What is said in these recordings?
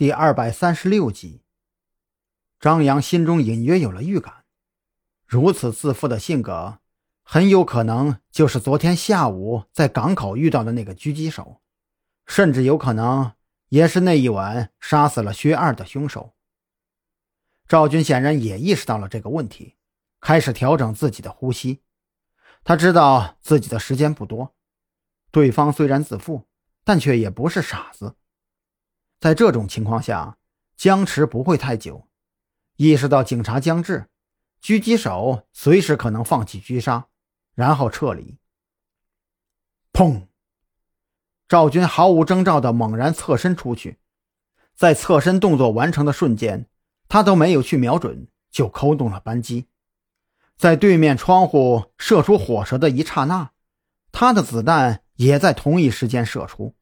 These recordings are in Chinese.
第二百三十六集，张扬心中隐约有了预感，如此自负的性格，很有可能就是昨天下午在港口遇到的那个狙击手，甚至有可能也是那一晚杀死了薛二的凶手。赵军显然也意识到了这个问题，开始调整自己的呼吸。他知道自己的时间不多，对方虽然自负，但却也不是傻子。在这种情况下，僵持不会太久。意识到警察将至，狙击手随时可能放弃狙杀，然后撤离。砰！赵军毫无征兆的猛然侧身出去，在侧身动作完成的瞬间，他都没有去瞄准，就扣动了扳机。在对面窗户射出火舌的一刹那，他的子弹也在同一时间射出。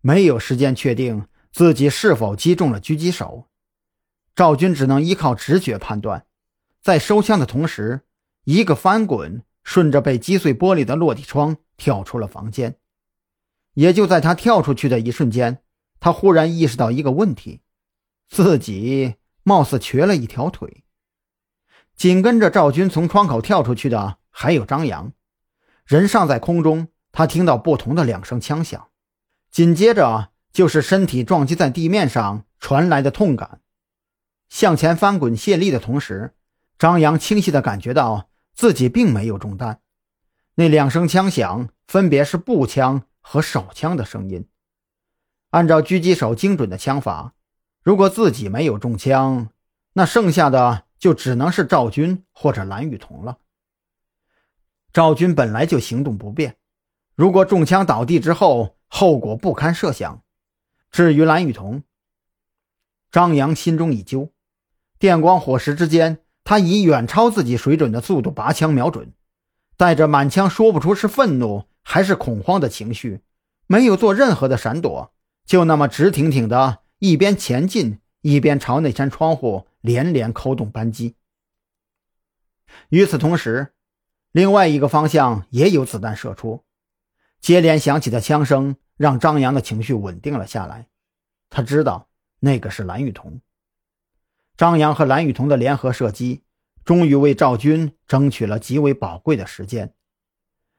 没有时间确定自己是否击中了狙击手，赵军只能依靠直觉判断。在收枪的同时，一个翻滚，顺着被击碎玻璃的落地窗跳出了房间。也就在他跳出去的一瞬间，他忽然意识到一个问题：自己貌似瘸了一条腿。紧跟着赵军从窗口跳出去的还有张扬，人尚在空中，他听到不同的两声枪响。紧接着就是身体撞击在地面上传来的痛感，向前翻滚卸力的同时，张扬清晰地感觉到自己并没有中弹。那两声枪响分别是步枪和手枪的声音。按照狙击手精准的枪法，如果自己没有中枪，那剩下的就只能是赵军或者蓝雨桐了。赵军本来就行动不便，如果中枪倒地之后，后果不堪设想。至于蓝雨桐，张扬心中已揪。电光火石之间，他以远超自己水准的速度拔枪瞄准，带着满腔说不出是愤怒还是恐慌的情绪，没有做任何的闪躲，就那么直挺挺的一边前进，一边朝那扇窗户连连扣动扳机。与此同时，另外一个方向也有子弹射出。接连响起的枪声让张扬的情绪稳定了下来。他知道那个是蓝雨桐。张扬和蓝雨桐的联合射击，终于为赵军争取了极为宝贵的时间。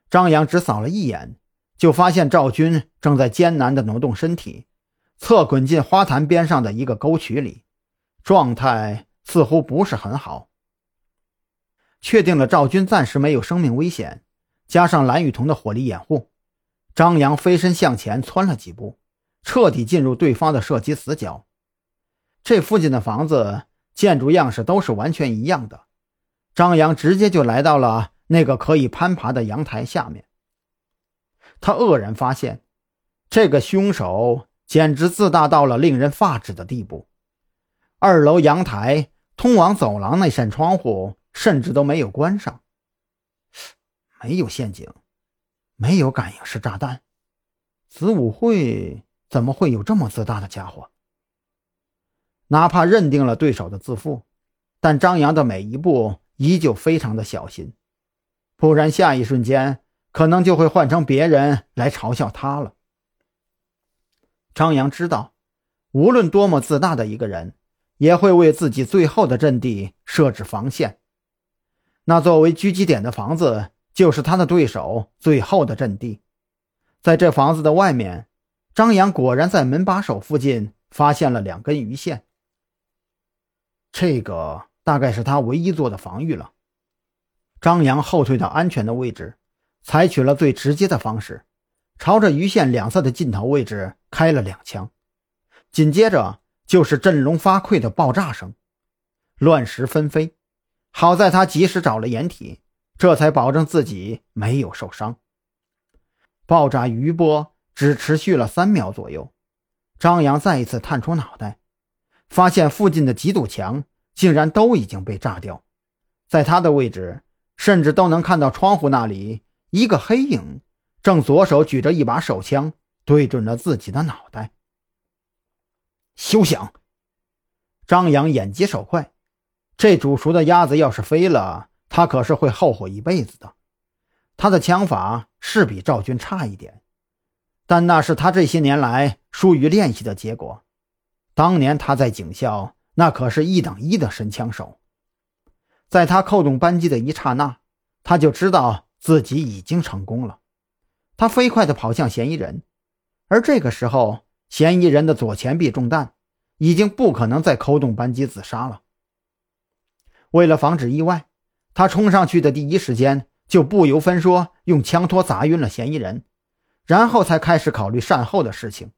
张扬只扫了一眼，就发现赵军正在艰难地挪动身体，侧滚进花坛边上的一个沟渠里，状态似乎不是很好。确定了赵军暂时没有生命危险，加上蓝雨桐的火力掩护。张扬飞身向前窜了几步，彻底进入对方的射击死角。这附近的房子建筑样式都是完全一样的。张扬直接就来到了那个可以攀爬的阳台下面。他愕然发现，这个凶手简直自大到了令人发指的地步。二楼阳台通往走廊那扇窗户甚至都没有关上，没有陷阱。没有感应式炸弹，子午会怎么会有这么自大的家伙？哪怕认定了对手的自负，但张扬的每一步依旧非常的小心，不然下一瞬间可能就会换成别人来嘲笑他了。张扬知道，无论多么自大的一个人，也会为自己最后的阵地设置防线。那作为狙击点的房子。就是他的对手最后的阵地，在这房子的外面，张扬果然在门把手附近发现了两根鱼线。这个大概是他唯一做的防御了。张扬后退到安全的位置，采取了最直接的方式，朝着鱼线两侧的尽头位置开了两枪，紧接着就是振聋发聩的爆炸声，乱石纷飞。好在他及时找了掩体。这才保证自己没有受伤。爆炸余波只持续了三秒左右，张扬再一次探出脑袋，发现附近的几堵墙竟然都已经被炸掉，在他的位置，甚至都能看到窗户那里一个黑影，正左手举着一把手枪，对准了自己的脑袋。休想！张扬眼疾手快，这煮熟的鸭子要是飞了。他可是会后悔一辈子的。他的枪法是比赵军差一点，但那是他这些年来疏于练习的结果。当年他在警校那可是一等一的神枪手。在他扣动扳机的一刹那，他就知道自己已经成功了。他飞快地跑向嫌疑人，而这个时候，嫌疑人的左前臂中弹，已经不可能再扣动扳机自杀了。为了防止意外，他冲上去的第一时间就不由分说用枪托砸晕了嫌疑人，然后才开始考虑善后的事情。